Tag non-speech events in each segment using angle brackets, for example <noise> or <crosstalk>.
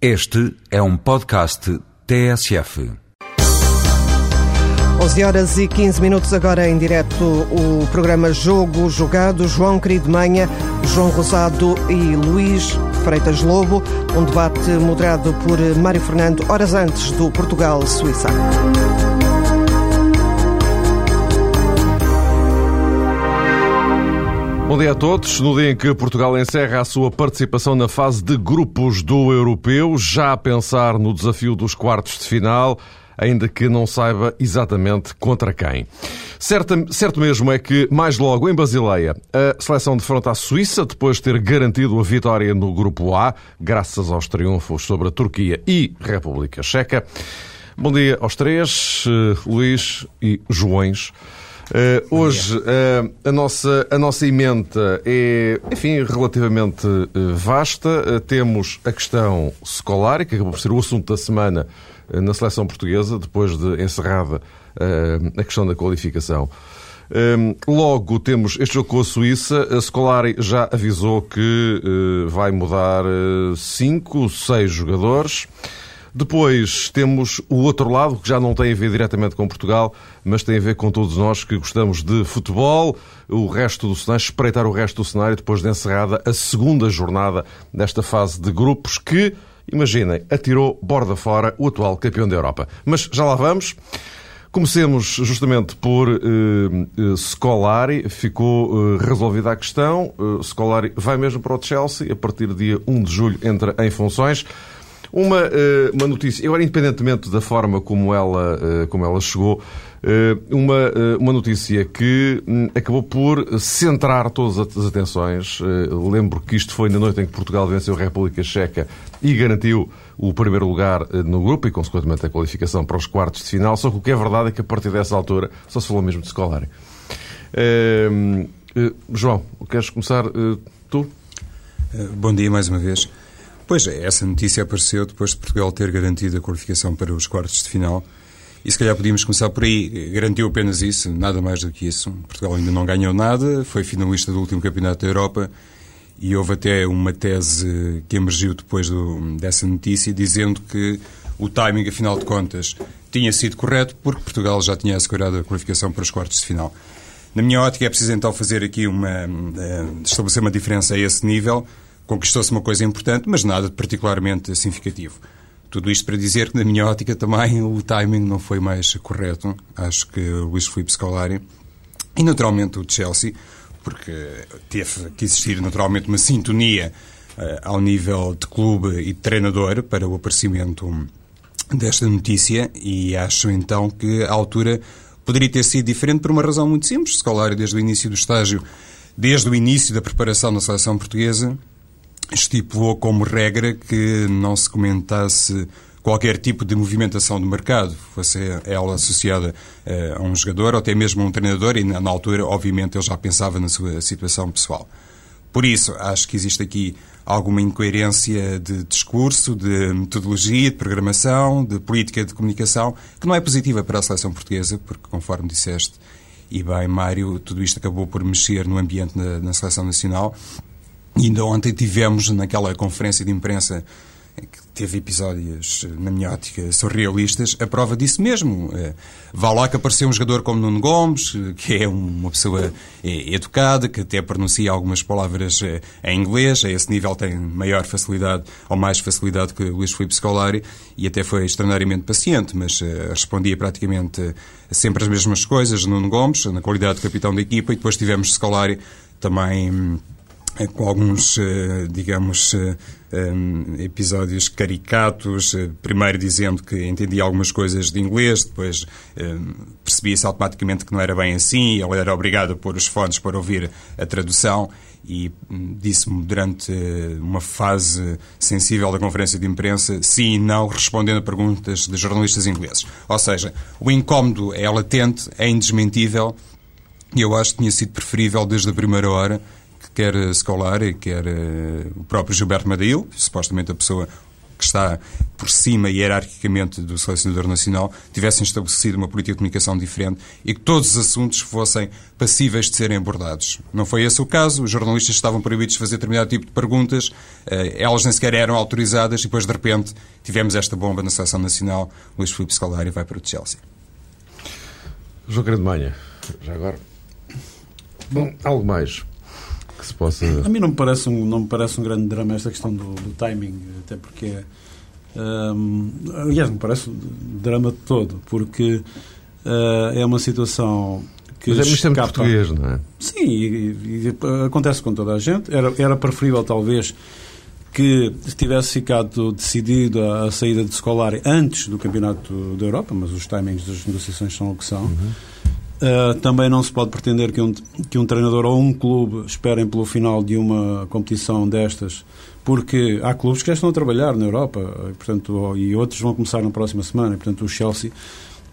Este é um podcast TSF. 11 horas e 15 minutos agora em direto o programa Jogo Jogado. João Querido Manha, João Rosado e Luís Freitas Lobo. Um debate moderado por Mário Fernando, horas antes do Portugal-Suíça. Bom dia a todos. No dia em que Portugal encerra a sua participação na fase de grupos do Europeu, já a pensar no desafio dos quartos de final, ainda que não saiba exatamente contra quem. Certo, certo mesmo é que, mais logo em Basileia, a seleção defronta a Suíça, depois de ter garantido a vitória no Grupo A, graças aos triunfos sobre a Turquia e República Checa. Bom dia aos três, eh, Luís e Joões. Uh, hoje uh, a, nossa, a nossa emenda é, enfim, relativamente uh, vasta. temos a questão escolar, que acabou por ser o assunto da semana na seleção portuguesa, depois de encerrada a questão da qualificação. logo temos este jogo com a Suíça. A Scolari já avisou que vai mudar cinco, seis jogadores. Depois temos o outro lado, que já não tem a ver diretamente com Portugal, mas tem a ver com todos nós que gostamos de futebol, o resto do cenário, espreitar o resto do cenário depois de encerrada a segunda jornada desta fase de grupos que, imaginem, atirou borda fora o atual campeão da Europa. Mas já lá vamos. Comecemos justamente por uh, Scolari. Ficou uh, resolvida a questão. Uh, Scolari vai mesmo para o Chelsea. A partir do dia 1 de julho entra em funções. Uma, eh, uma notícia, agora independentemente da forma como ela, eh, como ela chegou, eh, uma, uma notícia que hum, acabou por centrar todas as atenções. Lembro que isto foi na noite em que Portugal venceu a República Checa e garantiu o primeiro lugar no grupo e, consequentemente, a qualificação para os quartos de final. Só que o que é verdade é que a partir dessa altura só se falou mesmo de Scolari. João, queres começar tu? Bom dia mais uma vez. Pois é, essa notícia apareceu depois de Portugal ter garantido a qualificação para os quartos de final. E se calhar podíamos começar por aí. Garantiu apenas isso, nada mais do que isso. Portugal ainda não ganhou nada, foi finalista do último Campeonato da Europa e houve até uma tese que emergiu depois do, dessa notícia dizendo que o timing, afinal de contas, tinha sido correto porque Portugal já tinha assegurado a qualificação para os quartos de final. Na minha ótica é preciso então fazer aqui uma... Eh, estabelecer uma diferença a esse nível conquistou-se uma coisa importante, mas nada de particularmente significativo. Tudo isto para dizer que, na minha ótica, também <laughs> o timing não foi mais correto. Acho que o Luís Filipe Scolari e, naturalmente, o Chelsea, porque teve que existir, naturalmente, uma sintonia uh, ao nível de clube e de treinador para o aparecimento desta notícia e acho, então, que a altura poderia ter sido diferente por uma razão muito simples. Scolari, desde o início do estágio, desde o início da preparação da seleção portuguesa, estipulou como regra que não se comentasse qualquer tipo de movimentação do mercado, fosse ela associada uh, a um jogador ou até mesmo a um treinador, e na, altura, obviamente, ele já pensava na sua situação pessoal. Por isso, acho que existe aqui alguma incoerência de discurso, de metodologia, de programação, de política de comunicação, que não é positiva para a seleção portuguesa, porque, conforme disseste, e bem, Mário, tudo isto acabou por mexer no ambiente na, na seleção nacional ainda ontem tivemos naquela conferência de imprensa que teve episódios, na minha ótica, surrealistas, a prova disso mesmo. Eh, vá lá que apareceu um jogador como Nuno Gomes, que é uma pessoa eh, educada, que até pronuncia algumas palavras eh, em inglês, a esse nível tem maior facilidade, ou mais facilidade que Luís Filipe Scolari, e até foi extraordinariamente paciente, mas respondia praticamente sempre as mesmas coisas, Nuno Gomes, na qualidade de capitão da equipa, e depois tivemos Scolari também hum, com alguns, eh, digamos, eh, eh, episódios caricatos, primeiro dizendo que entendia algumas coisas de inglês, depois percebia-se automaticamente que não era bem assim, ele era obrigado a pôr os fones para ouvir a tradução e hum, disse-me durante uma fase sensível da conferência de imprensa sim e não, respondendo a perguntas de jornalistas ingleses. Ou seja, o incómodo é latente, é indesmentível e eu acho que tinha sido preferível desde a primeira hora quer Scolari, quer uh, o próprio Gilberto Madail, supostamente a pessoa que está por cima hierarquicamente do selecionador nacional, tivessem estabelecido uma política de comunicação diferente e que todos os assuntos fossem passíveis de serem abordados. Não foi esse o caso, os jornalistas estavam proibidos de fazer determinado tipo de perguntas, eh, elas nem sequer eram autorizadas e depois, de repente, tivemos esta bomba na seleção nacional, Luís Filipe Scolari vai para o Chelsea. João Querido Manha, já agora. Bom, algo mais que se possa. A mim não me parece um, não me parece um grande drama esta questão do, do timing, até porque. Um, aliás, me parece um drama todo, porque uh, é uma situação que. Mas é muito escapa... português, não é? Sim, e, e, acontece com toda a gente. Era, era preferível, talvez, que tivesse ficado decidido a, a saída de Scolari antes do Campeonato da Europa, mas os timings das negociações são o que são. Uhum. Uh, também não se pode pretender que um, que um treinador ou um clube esperem pelo final de uma competição destas, porque há clubes que já estão a trabalhar na Europa e, portanto, e outros vão começar na próxima semana. E, portanto, o Chelsea,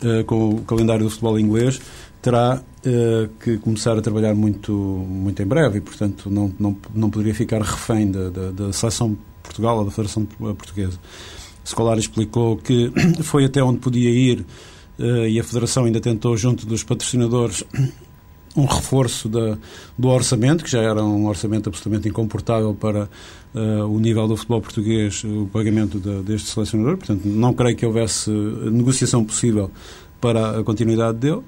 uh, com o calendário do futebol inglês, terá uh, que começar a trabalhar muito, muito em breve e, portanto, não, não, não poderia ficar refém da, da, da seleção Portugal ou da Federação Portuguesa. Scolari explicou que <coughs> foi até onde podia ir eh, e a Federação ainda tentou, junto dos patrocinadores, <clears throat> um reforço da, do orçamento, que já era um orçamento absolutamente incomportável para uh, o nível do futebol português, o pagamento de, deste selecionador. Portanto, não creio que houvesse negociação possível para a continuidade dele.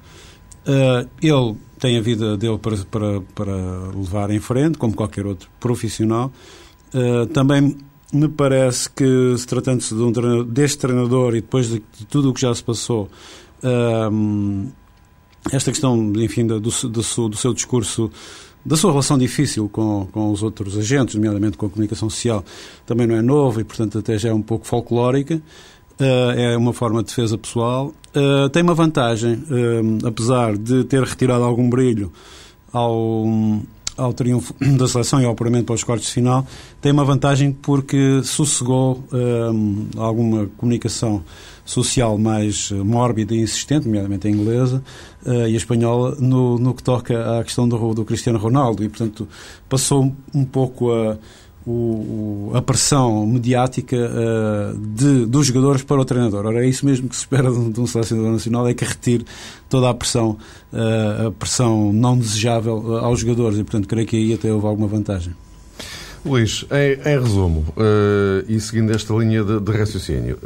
Uh, ele tem a vida dele para, para, para levar em frente, como qualquer outro profissional. Uh, também me parece que, se tratando-se de um treinador, deste treinador e depois de, de, tudo o que já se passou, um, esta questão, enfim, do, do, do, do, seu discurso, da sua relação difícil com, com os outros agentes, nomeadamente com a comunicação social, também não é novo e, portanto, até já é um pouco folclórica. Uh, é uma forma de defesa pessoal. Uh, tem uma vantagem, uh, apesar de ter retirado algum brilho ao, ao triunfo <clears throat> da seleção e ao apuramento para os cortes de final, tem uma vantagem porque sossegou um, alguma comunicação social mais mórbida e insistente, nomeadamente a inglesa uh, e a espanhola, no, no que toca à questão do, do Cristiano Ronaldo. E, portanto, passou um pouco a o, a pressão mediática uh, de, dos jogadores para o treinador. Ora, é isso mesmo que se espera de um, de um selecionador nacional, é que retire toda a pressão, uh, a pressão não desejável uh, aos jogadores e, portanto, creio que aí até houve alguma vantagem. Luís, em, em resumo, e seguindo esta linha de, de raciocínio,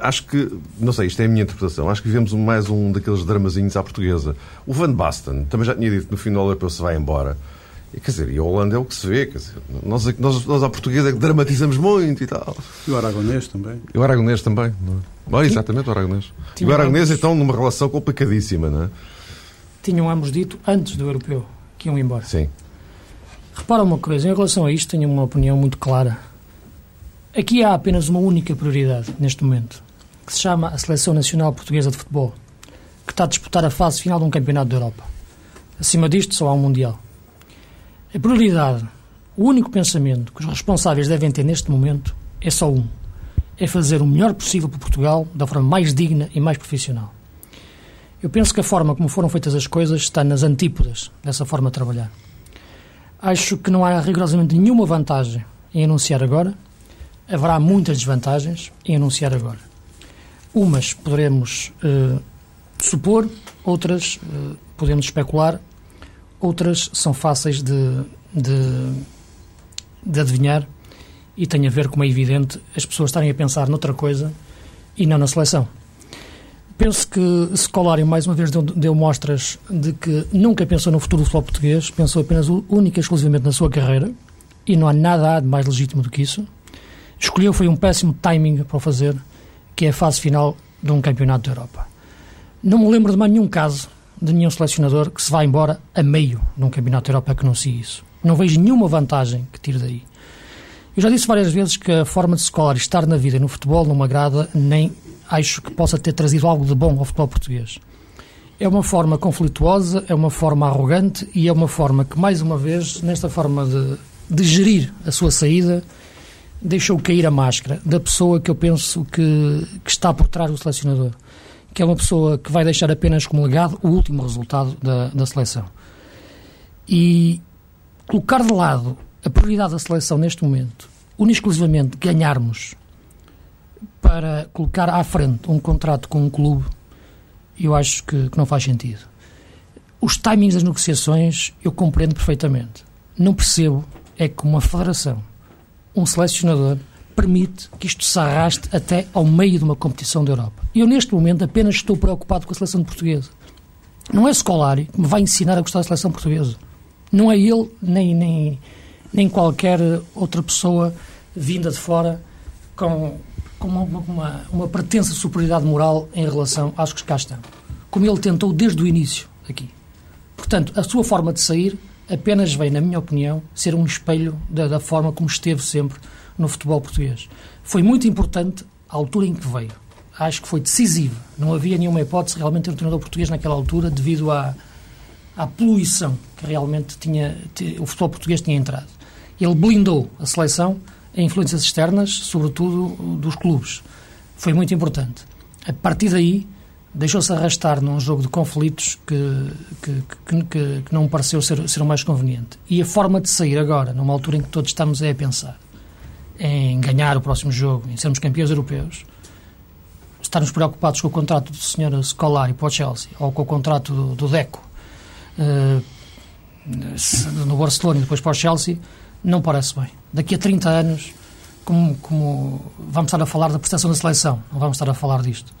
acho que, não sei, isto é a minha interpretação, acho que vivemos mais um daqueles dramazinhos à portuguesa. O Van Basten também já tinha dito no final europeu se vai embora. E, quer dizer, e a Holanda é o que se vê, quer dizer, nós, nós, nós à portuguesa é que dramatizamos muito e tal. E o Aragonês também. E o Aragonês também, não é? exatamente, o Aragonês. E o Aragonês, ambos... então, numa relação complicadíssima, não é? Tinham ambos dito, antes do europeu, que iam embora. Sim. Repara uma coisa, em relação a isto, tenho uma opinião muito clara. Aqui há apenas uma única prioridade, neste momento, que se chama a Seleção Nacional Portuguesa de Futebol, que está a disputar a fase final de um campeonato da Europa. Acima disto, só há um Mundial. A prioridade, o único pensamento que os responsáveis devem ter neste momento é só um: é fazer o melhor possível para Portugal da forma mais digna e mais profissional. Eu penso que a forma como foram feitas as coisas está nas antípodas dessa forma de trabalhar. Acho que não há rigorosamente nenhuma vantagem em anunciar agora, haverá muitas desvantagens em anunciar agora. Umas poderemos uh, supor, outras uh, podemos especular outras são fáceis de, de, de adivinhar e tem a ver, como é evidente, as pessoas estarem a pensar noutra coisa e não na seleção. Penso que Scolari, mais uma vez, deu, deu, mostras de que nunca pensou no futuro do futebol português, pensou apenas única e exclusivamente na sua carreira, e não há nada de mais legítimo do que isso. Escolheu foi um péssimo timing para o fazer, que é a fase final de um campeonato da Europa. Não me lembro de mais nenhum caso de nenhum selecionador que se vá embora a meio de um campeonato europeu que anuncie isso. Não vejo nenhuma vantagem que tire daí. Eu já disse várias vezes que a forma de Scolari estar na vida e no futebol não me agrada, nem acho que possa ter trazido algo de bom ao futebol português. É uma forma conflituosa, é uma forma arrogante e é uma forma que, mais uma vez, nesta forma de, de gerir a sua saída, deixou cair a máscara da pessoa que eu penso que, que está por trás do selecionador que é uma pessoa que vai deixar apenas como legado o último resultado da, da seleção. E colocar de lado a prioridade da seleção neste momento, unicamente exclusivamente ganharmos para colocar à frente um contrato com um clube, eu acho que, que não faz sentido. Os timings das negociações eu compreendo perfeitamente. Não percebo é que uma federação, um selecionador, permite que isto se arraste até ao meio de uma competição da Europa. Eu, neste momento, apenas estou preocupado com a seleção portuguesa. Não é Scolari que me vai ensinar a gostar da seleção portuguesa. Não é ele, nem, nem, nem qualquer outra pessoa vinda de fora com, com uma, uma, uma pretensa superioridade moral em relação aos que cá estão. Como ele tentou desde o início aqui. Portanto, a sua forma de sair apenas vem, na minha opinião, ser um espelho da, da forma como esteve sempre no futebol português. Foi muito importante a altura em que veio. Acho que foi decisiva. Não havia nenhuma hipótese realmente ter um treinador português naquela altura devido à, à poluição que realmente tinha, o futebol português tinha entrado. Ele blindou a seleção a influências externas, sobretudo dos clubes. Foi muito importante. A partir daí, deixou-se arrastar num jogo de conflitos que, que, que, que, que não pareceu ser, ser o mais conveniente. E a forma de sair agora, numa altura em que todos estamos a pensar em ganhar o próximo jogo, em sermos campeões europeus, estarmos preocupados com o contrato do Sr. Scolari para o Chelsea ou com o contrato do, Deco uh, no Barcelona e depois para o Chelsea, não parece bem. Daqui a 30 anos, como, como vamos estar a falar da prestação da seleção, não vamos estar a falar disto.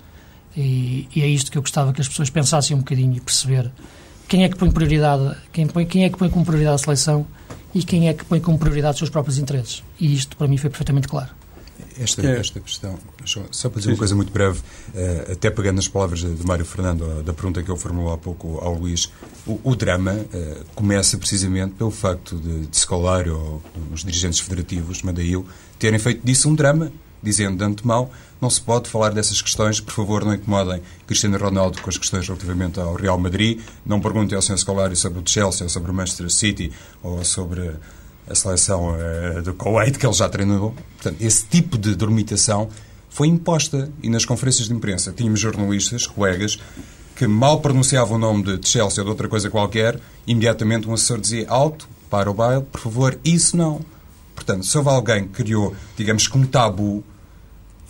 E, e, é isto que eu gostava que as pessoas pensassem um bocadinho e perceber quem é que põe prioridade, quem, põe, quem é que põe como prioridade a seleção e quem é que põe como prioridade os seus próprios interesses. E isto, para mim, foi perfeitamente claro. Esta, é. esta questão, só para dizer uma coisa muito breve, uh, até pegando nas palavras de, Mário Fernando, da pergunta que ele formulou há pouco ao Luís, o, o drama uh, começa precisamente pelo facto de, de Scolari ou os dirigentes federativos, Madail, terem feito disso um drama, dizendo de antemão não se pode falar dessas questões, por favor não incomodem Cristiano Ronaldo com as questões relativamente ao Real Madrid, não perguntem ao Sr. Scolari sobre o Chelsea ou sobre o Manchester City ou sobre a seleção uh, do Kuwait, que ele já treinou. Portanto, esse tipo de dormitação foi imposta. E nas conferências de imprensa tínhamos jornalistas, colegas, que mal pronunciavam o nome de Chelsea ou de outra coisa qualquer, imediatamente um assessor dizia alto, para o baile, por favor, isso não. Portanto, se houve alguém que criou, digamos que um tabu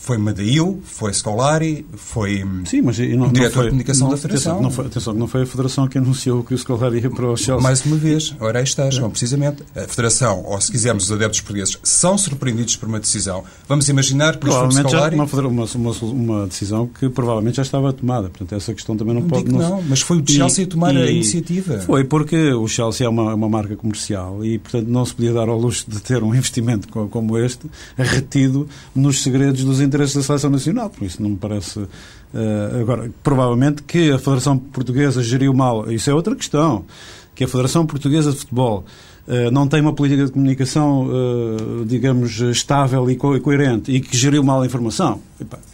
foi Madail, foi Scolari, foi Sim, mas não, diretor não foi, de comunicação não, da Federação. Não foi, atenção, não foi a Federação que anunciou que o Scolari ia para o Chelsea. Mais uma vez, ora aí está, João, precisamente. A Federação, ou se quisermos os adeptos portugueses, são surpreendidos por uma decisão. Vamos imaginar que provavelmente Scolari... uma, uma, uma, decisão que provavelmente já estava tomada. Portanto, essa questão também não, não pode... Digo não, mas foi o Chelsea a tomar e, a iniciativa. Foi porque o Chelsea é uma, uma marca comercial e, portanto, não se podia dar ao luxo de ter um <laughs> investimento como este retido nos segredos dos interesses da Seleção Nacional por isso não me parece. Uh, agora, provavelmente que a Federação Portuguesa geriu mal, isso é outra questão. Que a Federação Portuguesa de Futebol uh, não tem uma política de comunicação, uh, digamos, estável e, co e, coerente e que geriu mal a informação.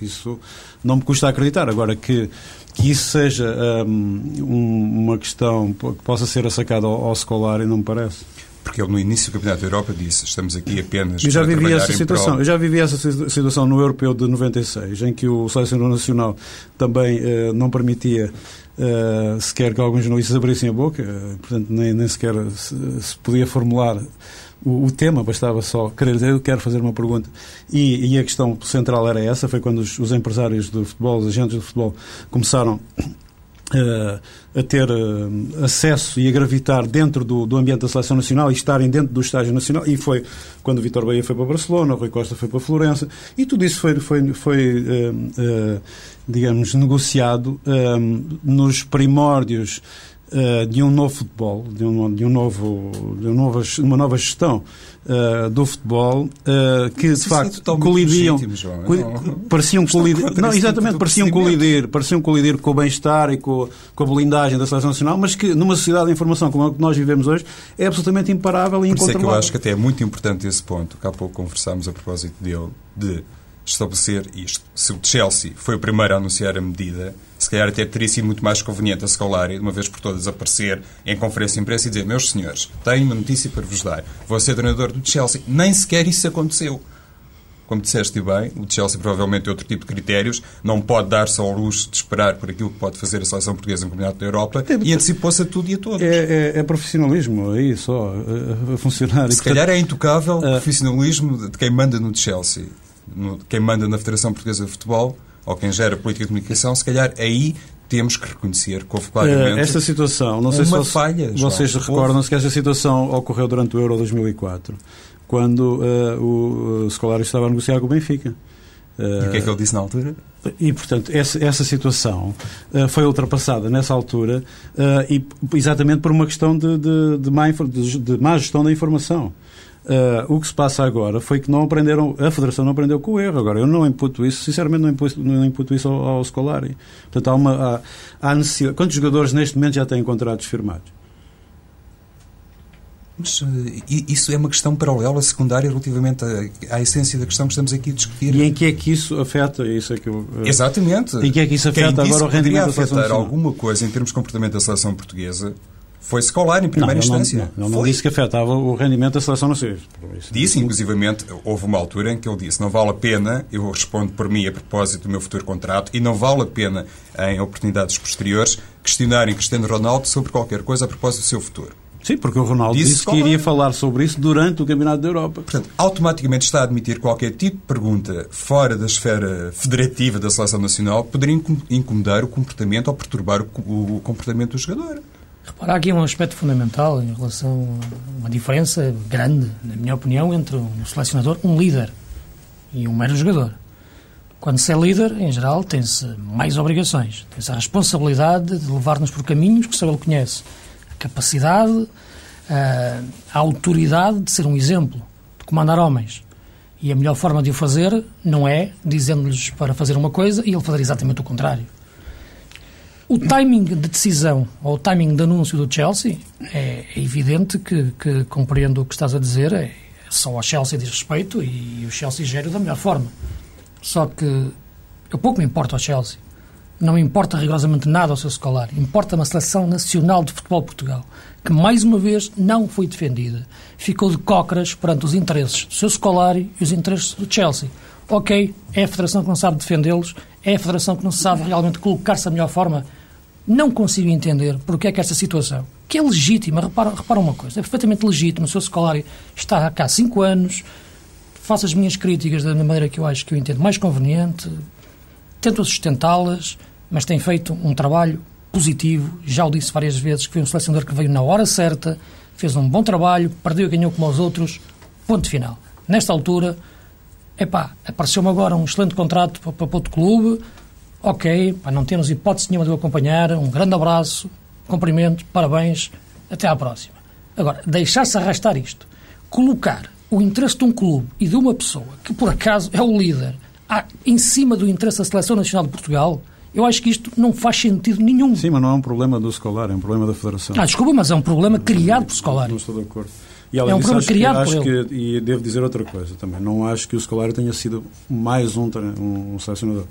Isso não me custa acreditar. Agora, que, que isso seja um, uma questão que possa ser assacada ao, ao escolar, não me parece porque ele no início do Campeonato da Europa disse estamos aqui apenas eu já para vivi essa situação eu já vivi essa situação no Europeu de 96 em que o selecionador nacional também uh, não permitia uh, sequer que alguns jornalistas abrissem a boca uh, portanto nem, nem sequer se, se podia formular o, o, tema, bastava só querer dizer, eu quero fazer uma pergunta. E, e a questão central era essa, foi quando os, os empresários do futebol, os agentes do futebol, começaram Uh, a ter uh, acesso e a gravitar dentro do, do, ambiente da seleção nacional e estarem dentro do estágio nacional. E foi quando o Vitor Bahia foi para Barcelona, o Rui Costa foi para Florença, e tudo isso foi, foi, foi uh, digamos, negociado nos primórdios uh, de um novo futebol, de, um, de, um novo, de um uma nova gestão uh, do futebol, uh, que de facto é colidiam, legítimo, pareciam colidir, não, exatamente, pareciam colidir, pareciam colidir com o bem-estar e com, com a blindagem da seleção nacional, mas que numa sociedade de informação como a que nós vivemos hoje é absolutamente imparável e. Por isso é que eu acho que até é muito importante esse ponto, que há pouco conversámos a propósito dele, de estabelecer isto. Se o Chelsea foi o primeiro a anunciar a medida, se calhar até teria sido muito mais conveniente a Scolari, de uma vez por todas, aparecer em conferência de imprensa e dizer: Meus senhores, tenho uma notícia para vos dar. Vou ser treinador do Chelsea. Nem sequer isso aconteceu. Como disseste bem, o Chelsea provavelmente tem outro tipo de critérios, não pode dar-se ao luxo de esperar por aquilo que pode fazer a seleção portuguesa no Campeonato da Europa é, e antecipou-se a tudo e a todos. É, é, é profissionalismo aí só, a, funcionar. Se e, calhar portanto, é intocável o uh, profissionalismo de quem manda no Chelsea no, quem manda na Federação Portuguesa de Futebol ou quem gera política de comunicação, se calhar aí temos que reconhecer que houve claramente esta situação, não sei uma se falha. João. vocês recordam-se que esta situação ocorreu durante o Euro 2004, quando uh, o Scolari estava a negociar com o Benfica. E o que é que ele disse na altura? E, portanto, essa, essa situação uh, foi ultrapassada nessa altura uh, e, exatamente por uma questão de, de, de, má, de, de má gestão da informação. Uh, o que se passa agora foi que não aprenderam, a Federação não aprendeu com o erro. Agora, eu não imputo isso, sinceramente, não imputo, não imputo isso ao, ao Scolari. Portanto, há uma. Há, há necessidade. Quantos jogadores neste momento já têm contratos firmados? Mas uh, isso é uma questão paralela, secundária, relativamente à, à, essência da questão que estamos aqui a discutir. E em que é que isso afeta? Isso é que eu, uh, Exatamente. Em que é que isso afeta Quem agora o rendimento da seleção afetar alguma coisa em termos de comportamento da seleção portuguesa foi Scolari, em primeira não, instância. Não, não, não disse que afetava o rendimento da seleção nacional. Disse, inclusivamente, houve uma altura em que ele disse não vale a pena, eu respondo por mim a propósito do meu futuro contrato, e não vale a pena, em oportunidades posteriores, questionarem Cristiano Ronaldo sobre qualquer coisa a propósito do seu futuro. Sim, porque o Ronaldo disse, disse que iria falar sobre isso durante o Campeonato da Europa. Portanto, automaticamente está a admitir qualquer tipo de pergunta fora da esfera federativa da Seleção Nacional poderia incomodar o comportamento ou perturbar o comportamento do jogador. Repara, aqui um aspecto fundamental em relação a uma diferença grande, na minha opinião, entre um selecionador, um líder e um mero jogador. Quando se é líder, em geral, tem-se mais obrigações. Tem-se a responsabilidade de levar-nos por caminhos que só ele conhece. A capacidade, a, a autoridade de ser um exemplo, de comandar homens. E a melhor forma de o fazer não é dizendo-lhes para fazer uma coisa e ele fazer exatamente o contrário. O timing de decisão ou o timing de anúncio do Chelsea é, evidente que, que compreendo o que estás a dizer, é, só ao Chelsea diz respeito e o Chelsea gera da melhor forma. Só que eu pouco me importo ao Chelsea. Não me importa rigorosamente nada ao seu escolar. Importa-me a seleção nacional de futebol de Portugal, que mais uma vez não foi defendida. Ficou de cócoras perante os interesses do seu escolar e os interesses do Chelsea. Ok, é a federação que não sabe defendê-los, é a federação que não sabe realmente colocar-se da melhor forma não consigo entender porque é que esta situação, que é legítima, repara, repara uma coisa, é perfeitamente legítimo, o seu Scolari está cá há cinco anos, faço as minhas críticas da maneira que eu acho que eu entendo mais conveniente, tento sustentá-las, mas tem feito um trabalho positivo, já o disse várias vezes, que foi um selecionador que veio na hora certa, fez um bom trabalho, perdeu e ganhou como os outros, ponto final. Nesta altura, epá, apareceu-me agora um excelente contrato para, para outro clube, ok, para não termos hipótese nenhuma de o acompanhar, um grande abraço, cumprimento, parabéns, até à próxima. Agora, deixar-se arrastar isto, colocar o interesse de um clube e de uma pessoa, que por acaso é o líder, em cima do interesse da Seleção Nacional de Portugal, eu acho que isto não faz sentido nenhum. Sim, mas não é um problema do escolar, é um problema da Federação. Ah, desculpa, mas é um problema criado por escolar. Não estou de acordo. E, é um disso, problema criado que, por ele. Que, e devo dizer outra coisa também. Não acho que o escolar tenha sido mais um, um, um selecionador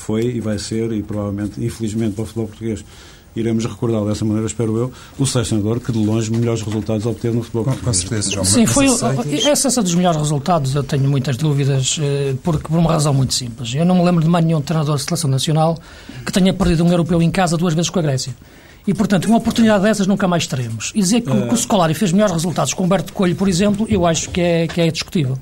foi e vai ser, e provavelmente, infelizmente, para o futebol português, iremos recordá-lo dessa maneira, espero eu, o selecionador que de longe melhores resultados obteve no futebol. Com, com certeza, João. Sim, foi essa, essa dos melhores resultados, eu tenho muitas dúvidas, eh, porque por uma razão muito simples. Eu não me lembro de mais nenhum treinador de seleção nacional que tenha perdido um europeu em casa duas vezes com a Grécia. E, portanto, uma oportunidade dessas nunca mais teremos. E dizer que, é... que o Scolari fez melhores resultados com o Humberto Coelho, por exemplo, eu acho que é, que é discutível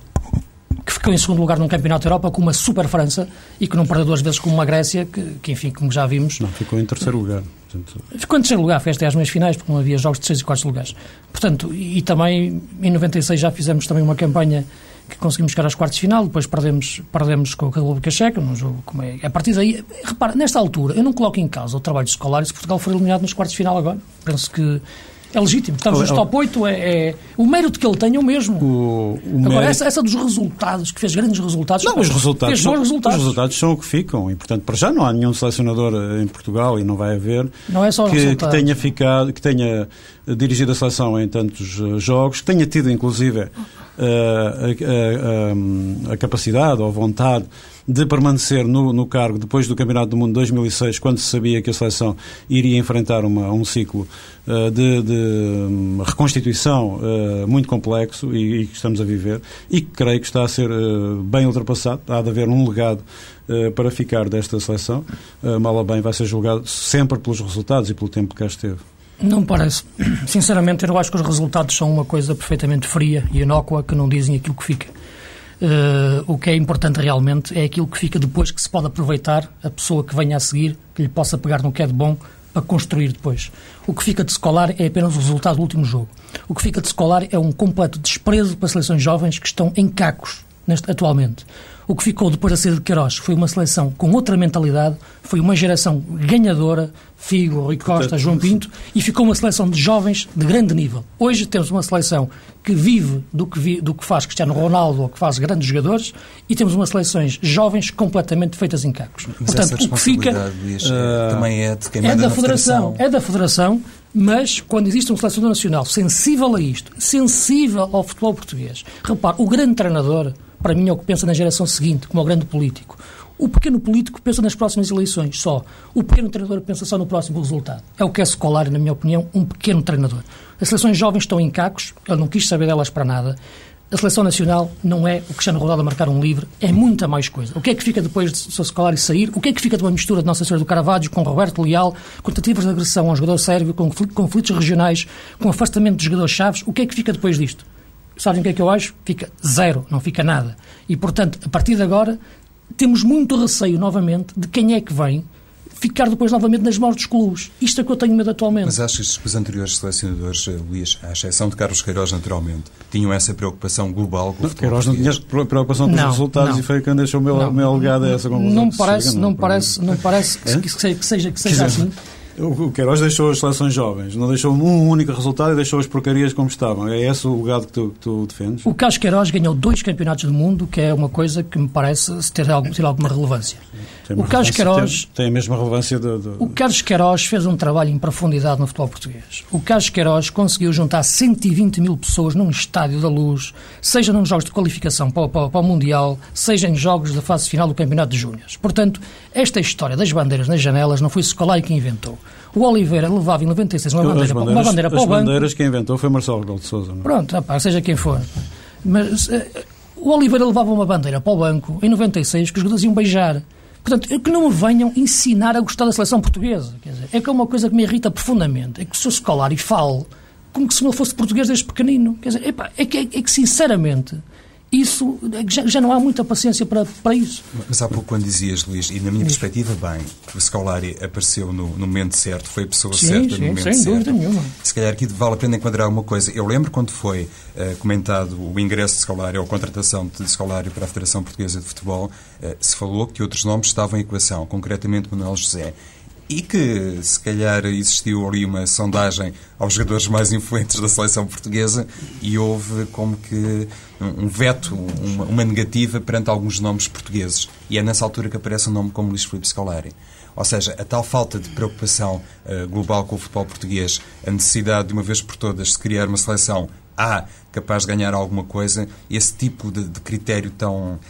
que ficou em segundo lugar num Campeonato da Europa com uma super França e que não perdeu duas vezes com uma Grécia, que, que enfim, como já vimos... Não, ficou em terceiro lugar. Portanto... Ficou em terceiro lugar, foi até às meias finais, porque não havia jogos de terceiros e quartos lugares. Portanto, e, e também em 96 já fizemos também uma campanha que conseguimos chegar aos quartos de final, depois perdemos, perdemos com a República Checa, num jogo como é. A partir daí, repara, nesta altura, eu não coloco em causa o trabalho escolar se Portugal for eliminado nos quartos de final agora. Penso que é legítimo. Estamos nos top 8, é, é, o mérito que ele tem é o mesmo. O, o Agora, mérito... essa, essa dos resultados, que fez grandes resultados. Não, os resultados, são, resultados. os resultados são o que ficam. E, portanto, para já não há nenhum selecionador em Portugal, e não vai haver, não é só que, que tenha ficado, que tenha dirigido a seleção em tantos eh, jogos, que tenha tido, inclusive, a, a, a, a capacidade ou vontade de permanecer no, no cargo depois do Campeonato do Mundo 2006, quando se sabia que a seleção iria enfrentar uma, um ciclo uh, de, de, hum, reconstituição uh, muito complexo e, e, que estamos a viver, e que creio que está a ser uh, bem ultrapassado. Há de haver um legado para ficar desta seleção. Mal ou bem vai ser julgado sempre pelos resultados e pelo tempo que cá esteve. Não parece. <clears throat> Sinceramente, eu acho que os resultados são uma coisa perfeitamente fria e inócua que não dizem aquilo que fica. Uh, o que é importante realmente é aquilo que fica depois que se pode aproveitar a pessoa que venha a seguir, que lhe possa pegar no que é de bom para construir depois. O que fica de escolar é apenas o resultado do último jogo. O que fica de escolar é um completo desprezo para seleções jovens que estão em cacos neste, atualmente. O que ficou depois da saída de Queiroz foi uma seleção com outra mentalidade, foi uma geração ganhadora, Figo, Rui Costa, João Pinto, e ficou uma seleção de jovens de grande nível. Hoje temos uma seleção que vive do que, vi, do que faz Cristiano Ronaldo ou que faz grandes jogadores e temos umas seleções jovens completamente feitas em cacos. Mas Portanto, o que fica Luís, uh, também é de quem é da federação, federação, é da federação, mas quando existe um selecionador nacional sensível a isto, sensível ao futebol português, repare, o grande treinador para mim, é o que pensa na geração seguinte, como o grande político. O pequeno político pensa nas próximas eleições só. O pequeno treinador pensa só no próximo resultado. É o que é Scolari, na minha opinião, um pequeno treinador. As seleções jovens estão em cacos, ele não quis saber delas para nada. A seleção nacional não é o Cristiano Ronaldo a marcar um livre, é muita mais coisa. O que é que fica depois de Sr. Scolari sair? O que é que fica de uma mistura de Nossa Senhora do Caravaggio com Roberto Leal, com tentativas de agressão ao jogador sérvio, com conflitos regionais, com afastamento dos jogadores chaves? O que é que fica depois disto? Sabem o que é que eu acho? Fica zero, não fica nada. E, portanto, a partir de agora, temos muito receio, novamente, de quem é que vem ficar depois novamente nas mãos dos clubes. Isto é que eu tenho medo atualmente. Mas achas que os anteriores selecionadores, eh, Luís, à exceção de Carlos Queiroz, naturalmente, tinham essa preocupação global com o futebol Queiroz não tinha preocupação com os resultados não. e foi quem deixou o meu, meu alegado a essa conclusão. Não parece, não, não, parece, não parece que, que, seja, que seja, que seja assim. O Queiroz deixou as seleções jovens, não deixou um único resultado e deixou as porcarias como estavam. É esse o legado que tu, que tu defendes? O Carlos Queiroz ganhou dois campeonatos do mundo, que é uma coisa que me parece ter, ter alguma relevância. o Carlos Queiroz tem, tem, a mesma relevância do, do... O Carlos Queiroz fez um trabalho em profundidade no futebol português. O Carlos Queiroz conseguiu juntar 120 mil pessoas num estádio da luz, seja nos jogos de qualificação para, para, para o Mundial, seja em jogos da fase final do Campeonato de Júniors. Portanto, esta história das bandeiras nas janelas não foi Scolari que inventou. O Oliveira levava em 96 uma bandeira, uma bandeira para o banco. As bandeiras que inventou foi Marcelo Rebelo de Sousa. Não? É? Pronto, rapaz, seja quem for. Mas uh, o Oliveira levava uma bandeira para o banco em 96 que os jogadores iam beijar. Portanto, é que não me venham ensinar a gostar da seleção portuguesa. Quer dizer, é que é uma coisa que me irrita profundamente. É que o seu escolar e fale como se não fosse português desde pequenino. Quer dizer, é, que, é, é que, sinceramente, isso já, já, não há muita paciência para, para isso. Mas há pouco, quando dizias, Luís, e na minha perspectiva, bem, o Scolari apareceu no, no, momento certo, foi a pessoa sim, certa sim, no momento sem certo. Dúvida nenhuma. Se calhar aqui vale a pena enquadrar uma coisa. Eu lembro quando foi uh, comentado o ingresso de Scolari ou a contratação de Scolari para a Federação Portuguesa de Futebol, uh, se falou que outros nomes estavam em equação, concretamente Manuel José e que se calhar existiu ali uma sondagem aos jogadores mais influentes da seleção portuguesa e houve como que um veto, uma, uma negativa perante alguns nomes portugueses. E é nessa altura que aparece um nome como Luís Filipe Scolari. Ou seja, a tal falta de preocupação uh, global com o futebol português, a necessidade de uma vez por todas de criar uma seleção A capaz de ganhar alguma coisa, esse tipo de, de critério tão,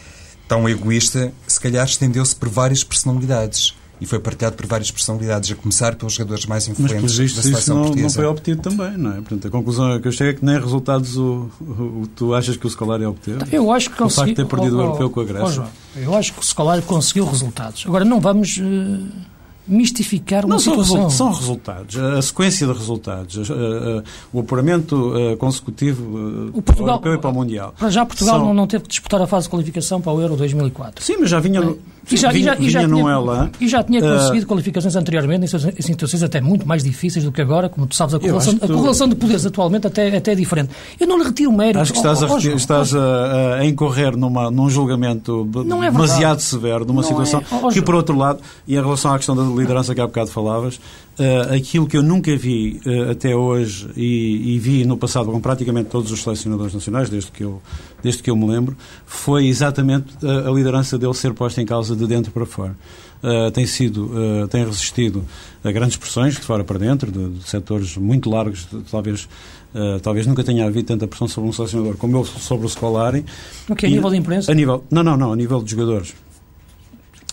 tão egoísta, se calhar estendeu-se por várias personalidades e foi partilhado por várias personalidades, a começar pelos jogadores mais influentes Mas, visto, da seleção não, portuguesa. não foi obtido também, não é? Portanto, a conclusão que eu chego é que nem resultados o, o, o tu achas que o Scolari obteve. Eu acho que consegui... O facto de ter perdido oh, o europeu com a Grécia. Oh, João, eu acho que o Scolari conseguiu resultados. Agora, não vamos... Uh mistificar uma não, situação. São, são resultados, a sequência de resultados, a, a, o apuramento consecutivo o Portugal, para o europeu e para o Mundial. Para já Portugal são... não, não teve que disputar a fase de qualificação para o Euro 2004. Sim, mas já vinha... E já, vinha, e já, e já, tinha, ela, e já tinha conseguido uh, qualificações anteriormente em situações até muito mais difíceis do que agora, como tu sabes, a correlação, a correlação de poderes atualmente até, até é diferente. Eu não lhe retiro o mérito. Acho que estás, oh, a, João, estás a, a, incorrer numa, num julgamento é demasiado severo de uma não situação é. oh, que, por outro lado, e em relação à questão da liderança que há bocado falavas, uh, aquilo que eu nunca vi uh, até hoje e, e, vi no passado com praticamente todos os selecionadores nacionais, desde que eu, desde que eu me lembro, foi exatamente a, a liderança dele ser posta em causa de dentro para fora. Uh, tem sido, tem resistido a grandes pressões de fora para dentro, de, de setores muito largos, de, talvez, uh, talvez nunca tenha havido tanta pressão sobre um selecionador como eu sobre o Scolari. O que a nível de imprensa? A nível, não, não, não, a nível de jogadores.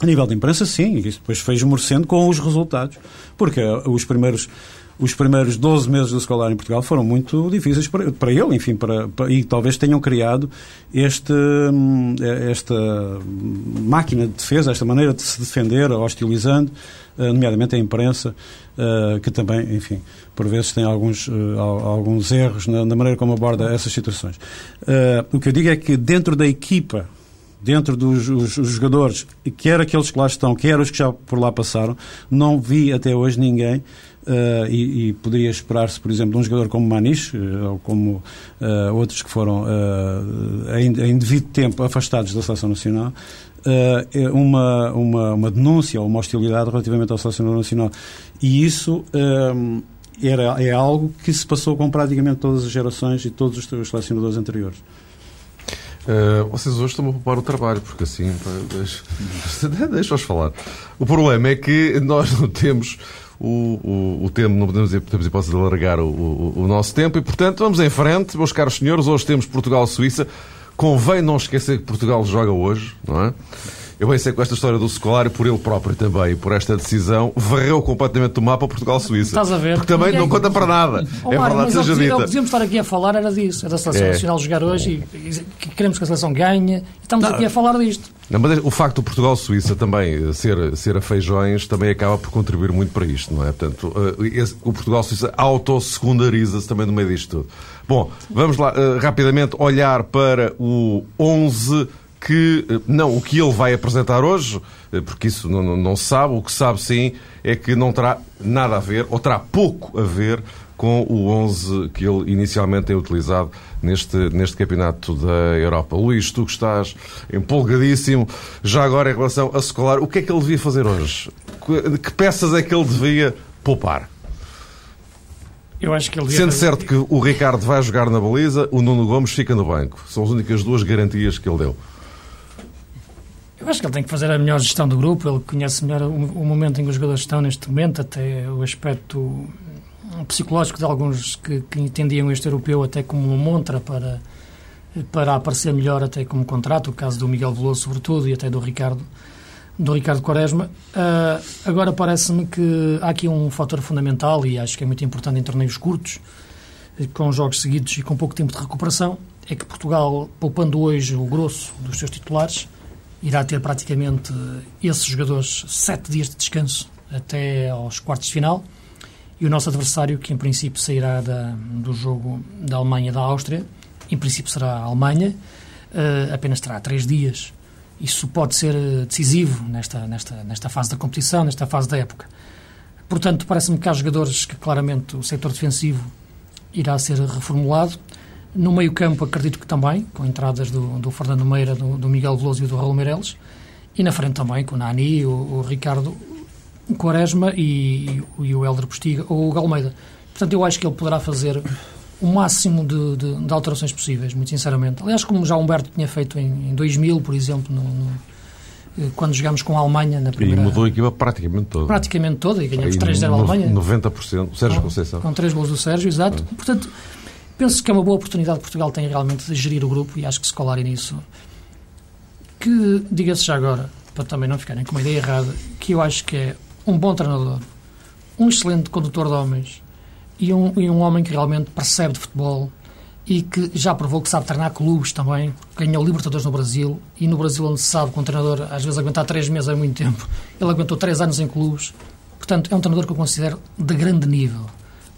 A nível de imprensa, sim, isso depois foi esmorecendo com os resultados, porque os primeiros os primeiros 12 meses do escolar em Portugal foram muito difíceis para, para ele, enfim, para, para, e talvez tenham criado este, hum, esta máquina de defesa, esta maneira de se defender, hostilizando, eh, nomeadamente a imprensa, eh, que também, enfim, por vezes tem alguns, eh, alguns erros na, maneira como aborda essas situações. O que eu digo é que dentro da equipa dentro dos os, os jogadores, quer aqueles que lá estão, quer os que já por lá passaram, não vi até hoje ninguém Uh, e, e, poderia esperar-se, por exemplo, de um jogador como Maniche, uh, ou como uh, outros que foram em, em devido tempo afastados da Seleção Nacional, uma, uma, uma denúncia ou uma hostilidade relativamente à Seleção Nacional. E isso era, é algo que se passou com praticamente todas as gerações e todos os, os selecionadores anteriores. Uh, vocês hoje estão a poupar o trabalho, porque assim, <laughs> deixa-os falar. O problema é que nós não temos o, o, o tempo, não podemos, temos hipótese de alargar o, o, o nosso tempo e, portanto, vamos em frente, meus caros senhores. Hoje temos Portugal-Suíça. Convém não esquecer que Portugal joga hoje, não é? Eu bem sei que esta história do Scolari, por ele próprio também, por esta decisão, varreu completamente do mapa Portugal-Suíça. Estás a ver? Porque também não conta para nada. Oh, é verdade, seja dita. O que devíamos estar aqui a falar era disso, era da Seleção é. Nacional jogar hoje e, e, que queremos que a Seleção ganhe. Estamos não. aqui a falar disto. Não, mas o facto do Portugal-Suíça também ser, ser a feijões também acaba por contribuir muito para isto, não é? Portanto, eh, esse, o Portugal-Suíça autossecundariza-se também no meio disto tudo. Bom, vamos lá uh, rapidamente olhar para o 11 que, eh, não o que ele vai apresentar hoje, eh, porque isso não, não, não se sabe, o que sabe sim é que não terá nada a ver, ou terá pouco a ver com o 11 que ele inicialmente tem utilizado neste, neste campeonato da Europa. Luís, tu que estás empolgadíssimo, já agora em relação a Secolar, o que é que ele devia fazer hoje? Que peças é que ele devia poupar? Eu acho que ele Sendo certo que o Ricardo vai jogar na baliza, o Nuno Gomes fica no banco. São as únicas duas garantias que ele deu. Eu acho que ele tem que fazer a melhor gestão do grupo, ele conhece melhor o, o momento em que os jogadores estão neste momento, até o aspecto psicológico de alguns que, que entendiam este europeu até como uma montra para, para aparecer melhor até como contrato, o caso do Miguel Veloso sobretudo e até do Ricardo do Ricardo Quaresma. Uh, agora parece-me que há aqui um fator fundamental e acho que é muito importante em torneios curtos, com jogos seguidos e com pouco tempo de recuperação, é que Portugal, poupando hoje o grosso dos seus titulares, irá ter praticamente esses jogadores sete dias de descanso até aos quartos de final. E o nosso adversário, que em princípio sairá da, do jogo da Alemanha da Áustria, em princípio será a Alemanha, uh, apenas terá três dias. Isso pode ser decisivo nesta, nesta, nesta fase da competição, nesta fase da época. Portanto, parece-me que há jogadores que claramente o setor defensivo irá ser reformulado. No meio-campo, acredito que também, com entradas do, do Fernando Meira, do, do, Miguel Veloso e do Raul Meireles. E na frente também, com o Nani, o, o Ricardo Quaresma e, e, o Helder Postiga ou o Galmeida. Portanto, eu acho que ele poderá fazer o máximo de, de, de, alterações possíveis, muito sinceramente. Aliás, como já Humberto tinha feito em, em 2000, por exemplo, no, no, eh, quando jogámos com a Alemanha na primeira... E mudou a equipa praticamente toda. Praticamente toda, e ganhamos 3-0 a Alemanha. 90%, o Sérgio Conceição. Com 3 gols do Sérgio, exato. Portanto, Penso que é uma boa oportunidade que Portugal tem realmente de gerir o grupo e acho que se colarem nisso. Que, diga-se já agora, para também não ficarem com uma ideia errada, que eu acho que é um bom treinador, um excelente condutor de homens e um, e um homem que realmente percebe de futebol e que já provou que sabe treinar clubes também, ganhou Libertadores no Brasil e no Brasil onde se sabe que um treinador às vezes aguentar três meses é muito tempo, ele aguentou três anos em clubes, portanto é um treinador que eu considero de grande nível.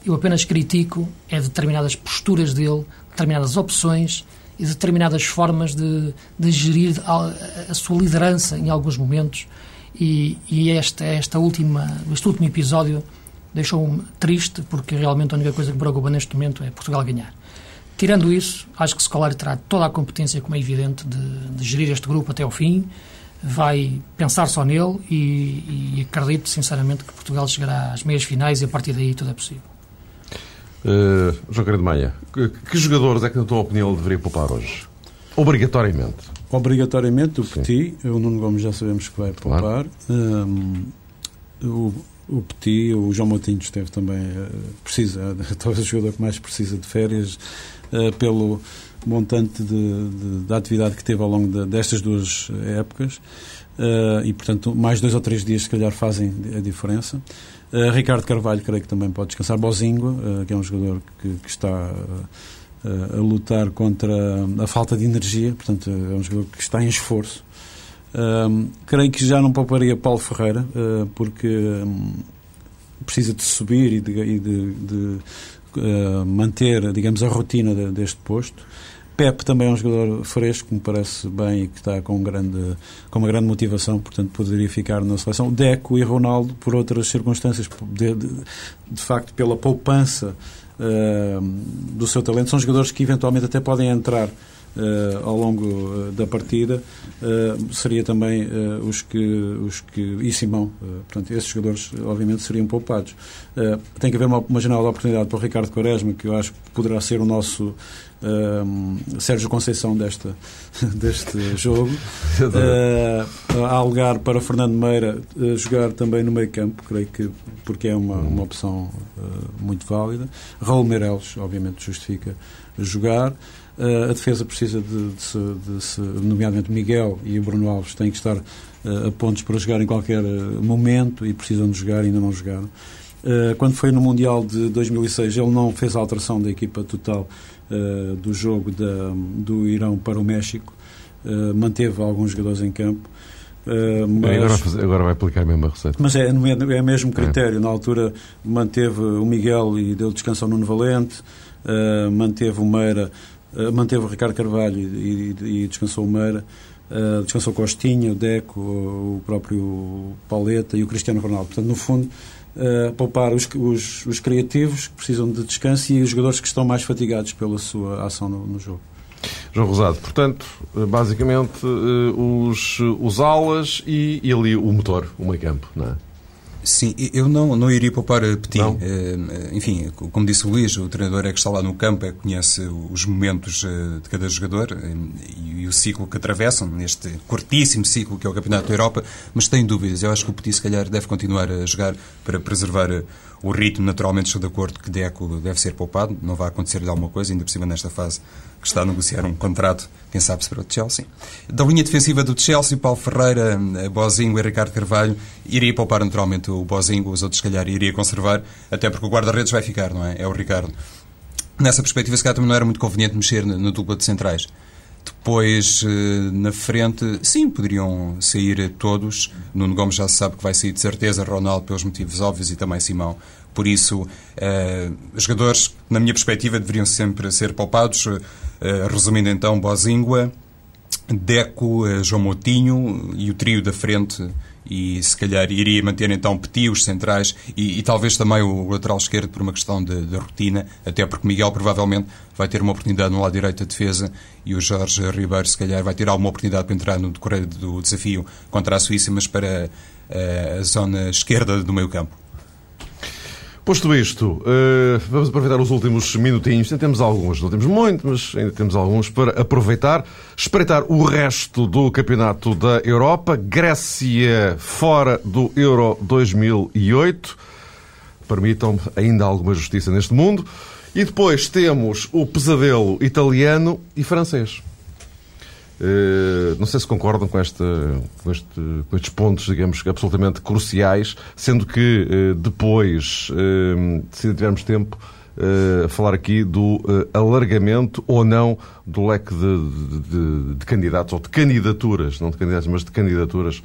Eu apenas critico é determinadas posturas dele, determinadas opções e determinadas formas de, de gerir a, a, sua liderança em alguns momentos. E, e esta, esta última, este último episódio deixou-me triste, porque realmente a única coisa que me preocupa neste momento é Portugal ganhar. Tirando isso, acho que Scolari terá toda a competência, como é evidente, de, de gerir este grupo até ao fim. Vai pensar só nele e, e acredito, sinceramente, que Portugal chegará às meias finais e a partir daí tudo é possível. Uh, João Carlos de Maia, que, que, jogadores é que, na tua opinião, ele deveria poupar hoje? Obrigatoriamente. Obrigatoriamente, o Petit, o Nuno Gomes já sabemos que vai poupar. Claro. Um, o, o Petit, o João Moutinho esteve também, uh, precisa, <laughs> talvez o jogador que mais precisa de férias, uh, pelo montante de, de, de, atividade que teve ao longo de, destas duas épocas. Uh, e, portanto, mais dois ou três dias, se calhar, fazem a diferença. Uh, Ricardo Carvalho, creio que também pode descansar. Bozingo, uh, que é um jogador que, que está uh, a lutar contra a falta de energia, portanto, é um jogador que está em esforço. creio que já não pouparia Paulo Ferreira, porque um, precisa de subir e de, e de, de manter, digamos, a rotina de, deste posto. Pepe também é um jogador fresco, me parece bem e que está com, um grande, com uma grande motivação, portanto poderia ficar na seleção. Deco e Ronaldo, por outras circunstâncias, de, de, de facto pela poupança uh, do seu talento, são jogadores que eventualmente até podem entrar Uh, ao longo uh, da partida uh, seria também os que os que e Simão portanto esses jogadores obviamente seriam poupados tem que haver uma, uma janela de oportunidade para o Ricardo Quaresma que eu acho que poderá ser o nosso Sérgio Conceição desta, <laughs> deste jogo. Uh, há lugar para Fernando Meira uh, jogar também no meio campo, creio que porque é uma, uma opção uh, muito válida. Raul Meireles, obviamente, justifica jogar. A defesa precisa de, de, se, de, se, nomeadamente Miguel e o Bruno Alves, têm que estar a pontos para jogar em qualquer momento e precisam de jogar e ainda não jogaram. quando foi no Mundial de 2006, ele não fez a alteração da equipa total do jogo da, do Irão para o México, manteve alguns jogadores em campo. Uh, mas, agora, agora, vai aplicar a mesma receita. Mas é, é o mesmo critério. É. Na altura manteve o Miguel e deu descanso ao Nuno Valente, uh, manteve o Meira, manteve o Ricardo Carvalho e, e, e descansou o Meira, descansou o Costinha, o Deco, o próprio Pauleta e o Cristiano Ronaldo. Portanto, no fundo, uh, poupar os, os, os, criativos que precisam de descanso e os jogadores que estão mais fatigados pela sua ação no, no jogo. João Rosado, portanto, eh, basicamente uh, os, os alas e, e, ali o motor, o meio campo, não é? Sim, eu não, não iria poupar Petit. enfim, como disse o Luís, o treinador é que está lá no campo, é que conhece os momentos de cada jogador e, e, o ciclo que atravessam, neste curtíssimo ciclo que é o Campeonato da Europa, mas tenho dúvidas. Eu acho que o Petit, se calhar, deve continuar a jogar para preservar o ritmo. Naturalmente, estou de acordo que Deco deve ser poupado, não vai acontecer-lhe alguma coisa, ainda por cima nesta fase que está a negociar um contrato, quem sabe se para o Chelsea. Da linha defensiva do Chelsea, Paulo Ferreira, Bozinho e Ricardo Carvalho, iria poupar naturalmente o Bozinho, os outros, se calhar, iria conservar, até porque o guarda-redes vai ficar, não é? É o Ricardo. Nessa perspectiva, se calhar também não era muito conveniente mexer na dupla de centrais. Depois, eh, na frente, sim, poderiam sair todos. Nuno Gomes já se sabe que vai sair de certeza, Ronaldo pelos motivos óbvios e também Simão. Por isso, uh, jogadores, na minha perspectiva, deveriam sempre ser poupados. Uh, resumindo então, Bozingua, Deco, uh, João Moutinho e o trio da frente e se calhar iria manter então Petit, os centrais e, e, talvez também o lateral esquerdo por uma questão de, de, rotina, até porque Miguel provavelmente vai ter uma oportunidade no lado direito da defesa e o Jorge Ribeiro se calhar vai ter alguma oportunidade para entrar no decorrer do desafio contra a Suíça, mas para uh, a zona esquerda do meio campo. Posto isto, uh, vamos aproveitar os últimos minutinhos. Ainda temos alguns, não temos muito, mas ainda temos alguns para aproveitar. Espreitar o resto do Campeonato da Europa. Grécia fora do Euro 2008. Permitam-me ainda alguma justiça neste mundo. E depois temos o pesadelo italiano e francês. Eh, não sei se concordam com, esta, com, este, com estes pontos, digamos, absolutamente cruciais, sendo que eh, depois, eh, se tivermos tempo, a falar aqui do alargamento ou não do leque de, de, de, candidatos, ou de candidaturas, não de candidatos, mas de candidaturas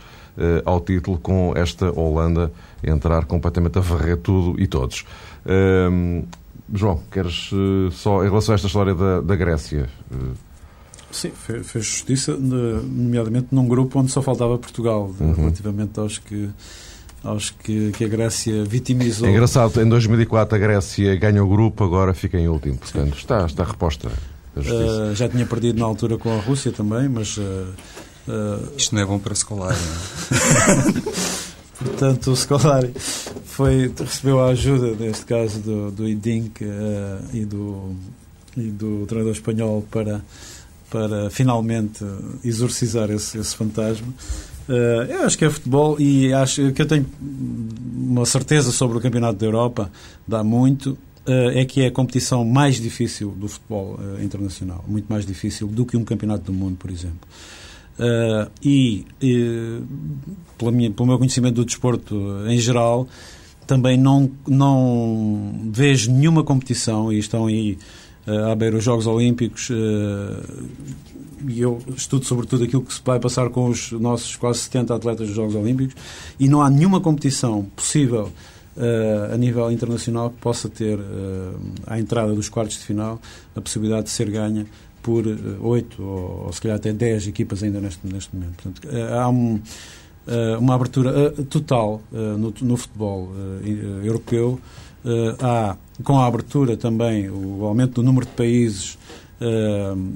ao título, com esta Holanda entrar completamente a varrer tudo e todos. João, queres só, em relação a esta história da, da Grécia, Sim, fez, fez justiça, nomeadamente num grupo onde só faltava Portugal, uhum. relativamente aos que aos que, que, a Grécia vitimizou. É engraçado, em 2004 a Grécia ganha o grupo, agora fica em último. Portanto, está, está reposta. Uh, já tinha perdido na altura com a Rússia também, mas. Uh, uh... Isto não é bom para Scolari. <laughs> Portanto, o Scolari foi, recebeu a ajuda, neste caso, do, do Idink e, do, e do treinador espanhol para para finalmente exorcizar esse, esse fantasma. Uh, eu acho que é futebol e acho que eu tenho uma certeza sobre o Campeonato da Europa, dá muito, uh, é que é a competição mais difícil do futebol uh, internacional, muito mais difícil do que um Campeonato do Mundo, por exemplo. e, pela minha, pelo meu conhecimento do desporto em geral, também não, não vejo nenhuma competição, e estão aí uh, à beira os Jogos Olímpicos, uh, e eu estudo sobretudo aquilo que se vai passar com os nossos quase 70 atletas dos Jogos Olímpicos, e não há nenhuma competição possível uh, a nível internacional que possa ter, à entrada dos quartos de final, a possibilidade de ser ganha por oito ou, ou se calhar até dez equipas ainda neste, neste momento. Portanto, há um eh, uma abertura eh, total eh, no, no futebol europeu. há, com a abertura também, o aumento do número de países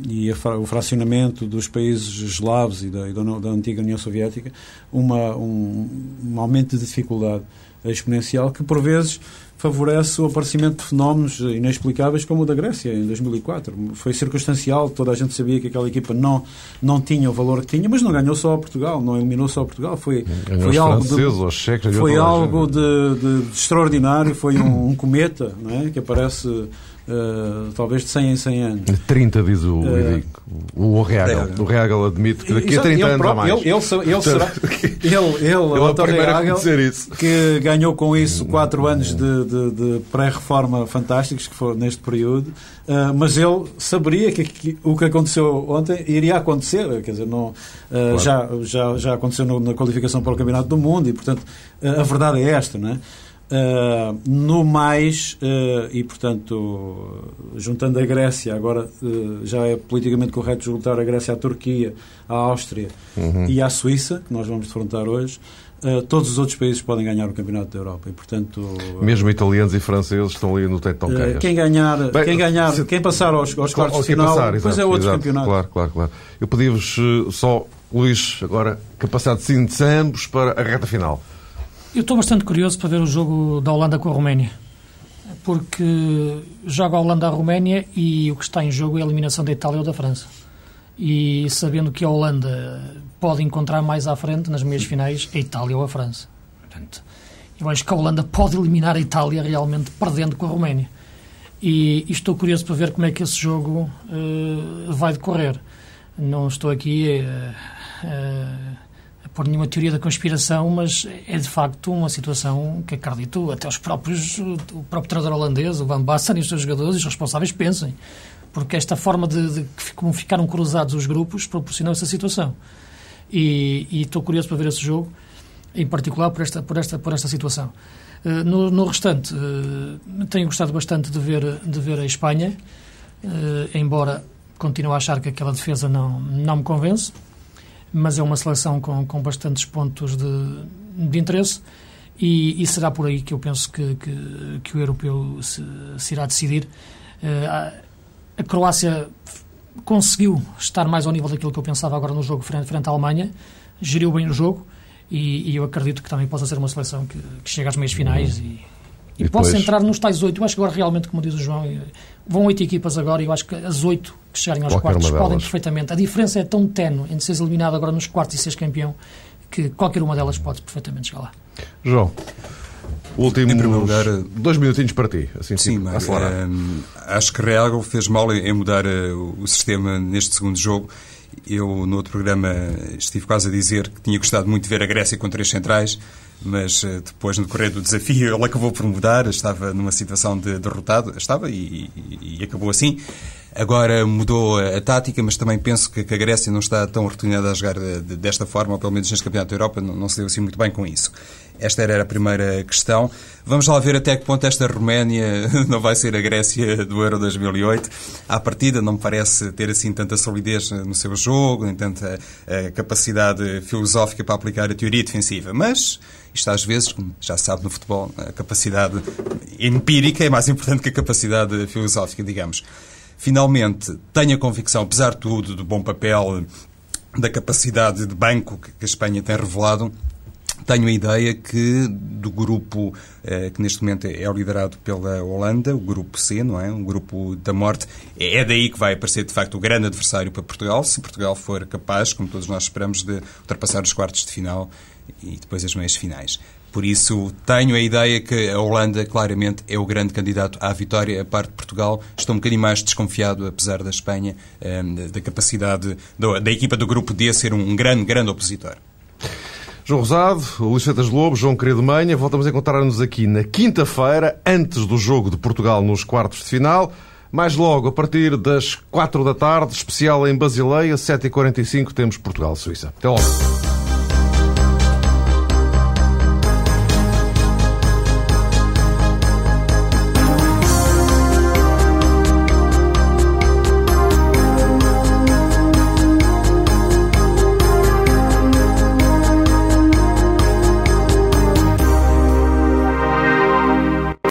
e o fracionamento dos países eslavos e da, e da antiga União Soviética, uma, um, um aumento de dificuldade exponencial que, por vezes, favorece o aparecimento de fenómenos inexplicáveis como o da Grécia em 2004. Foi circunstancial, toda a gente sabia que aquela equipa não, não tinha o valor que tinha, mas não ganhou só a Portugal, não eliminou só a Portugal. Foi, foi algo, de, checos, foi algo de, de, de, extraordinário, foi um, um cometa é? que aparece Uh, talvez de 100 em 100 anos. 30, diz o, uh, o Reagel. O Reagel admite que daqui a 30 anos próprio, há mais. Ele, ele, ele, será, <laughs> ele, ele, ele Reagel, que ganhou com isso 4 anos de, de, de pré-reforma fantásticos, que foi neste período, uh, mas ele saberia que, que, o que aconteceu ontem iria acontecer, quer dizer, não, claro. já, já, já aconteceu no, na qualificação para o Campeonato do Mundo e, portanto, a verdade é esta, não é? Uh, no mais, uh, e portanto, juntando a Grécia, agora uh, já é politicamente correto juntar a Grécia à Turquia, à Áustria uhum. e à Suíça, que nós vamos defrontar hoje, todos os outros países podem ganhar o Campeonato da Europa. E, portanto, Mesmo italianos e franceses estão ali no teto uh, Quem ganhar, Bem, quem, ganhar se, quem passar aos, aos quartos de final, passar, depois é outro exato, campeonato. Claro, claro, claro. Eu pedi-vos só, Luís, agora, capacidade de síntese ambos para a reta final. Eu estou bastante curioso para ver o jogo da Holanda com a Roménia, porque joga a Holanda a Roménia e o que está em jogo é a eliminação da Itália ou da França. E sabendo que a Holanda pode encontrar mais à frente nas meias finais a Itália ou a França. Portanto, eu acho que a Holanda pode eliminar a Itália realmente perdendo com a Roménia. E, e estou curioso para ver como é que esse jogo uh, vai decorrer. Não estou aqui. Uh, uh, por nenhuma teoria da conspiração, mas é de facto uma situação que acredito até os próprios, o próprio treinador holandês, o Van Basten e os seus jogadores os responsáveis pensem. Porque esta forma de, de como ficaram cruzados os grupos proporcionou essa situação. E, estou curioso para ver esse jogo, em particular por esta, por esta, por esta situação. Uh, no, no, restante, uh, tenho gostado bastante de ver, de ver a Espanha, uh, embora continue a achar que aquela defesa não, não me convence mas é uma seleção com, com bastantes pontos de, de interesse e, e, será por aí que eu penso que, que, que o europeu se, se, irá decidir. Uh, a, Croácia conseguiu estar mais ao nível daquilo que eu pensava agora no jogo frente, frente à Alemanha, geriu bem o jogo e, e, eu acredito que também possa ser uma seleção que, que chega às meias finais e, e, e possa entrar nos tais oito. Eu acho que agora realmente, como diz o João, vão oito equipas agora e eu acho que as oito que chegarem aos qualquer quartos podem perfeitamente. A diferença é tão tenue entre seres eliminado agora nos quartos e seres campeão que qualquer uma delas pode perfeitamente chegar lá. João, último lugar, dois minutinhos para ti. Assim, sim, tipo, mas, um, acho que Real fez mal em mudar uh, o sistema neste segundo jogo. Eu, no outro programa, estive quase a dizer que tinha gostado muito de ver a Grécia com três centrais mas eh, depois, no decorrer do desafio, ele acabou por mudar, estava numa situação de derrotado, estava e, e, e acabou assim. Agora mudou a, tática, mas também penso que, que, a Grécia não está tão rotinada a jogar de, de, desta forma, ou pelo menos neste Campeonato da Europa, não, não se deu assim muito bem com isso. Esta era a primeira questão. Vamos lá ver até que ponto esta Roménia <laughs> não vai ser a Grécia do Euro 2008. À partida não me parece ter assim tanta solidez no seu jogo, nem tanta uh, capacidade filosófica para aplicar a teoria defensiva. Mas isto às vezes, como já sabe no futebol, a capacidade empírica é mais importante que a capacidade filosófica, digamos. Finalmente, tenho a convicção, apesar de tudo, do bom papel, da capacidade de banco que a Espanha tem revelado, tenho a ideia que do grupo eh, que neste momento é liderado pela Holanda, o grupo C, não é? Um grupo da morte, é daí que vai aparecer de facto o grande adversário para Portugal, se Portugal for capaz, como todos nós esperamos, de ultrapassar os quartos de final e depois as meias finais. Por isso, tenho a ideia que a Holanda, claramente, é o grande candidato à vitória. A parte de Portugal, estou um bocadinho mais desconfiado, apesar da Espanha, ehm, da capacidade da equipa do grupo D ser um grande, grande opositor. João Rosado, Luís Feitas Lobo, João Querido Manha, voltamos a encontrar-nos aqui na quinta-feira, antes do jogo de Portugal nos quartos de final. Mais logo, a partir das quatro da tarde, especial em Basileia, 7h45, temos Portugal-Suíça. Até logo.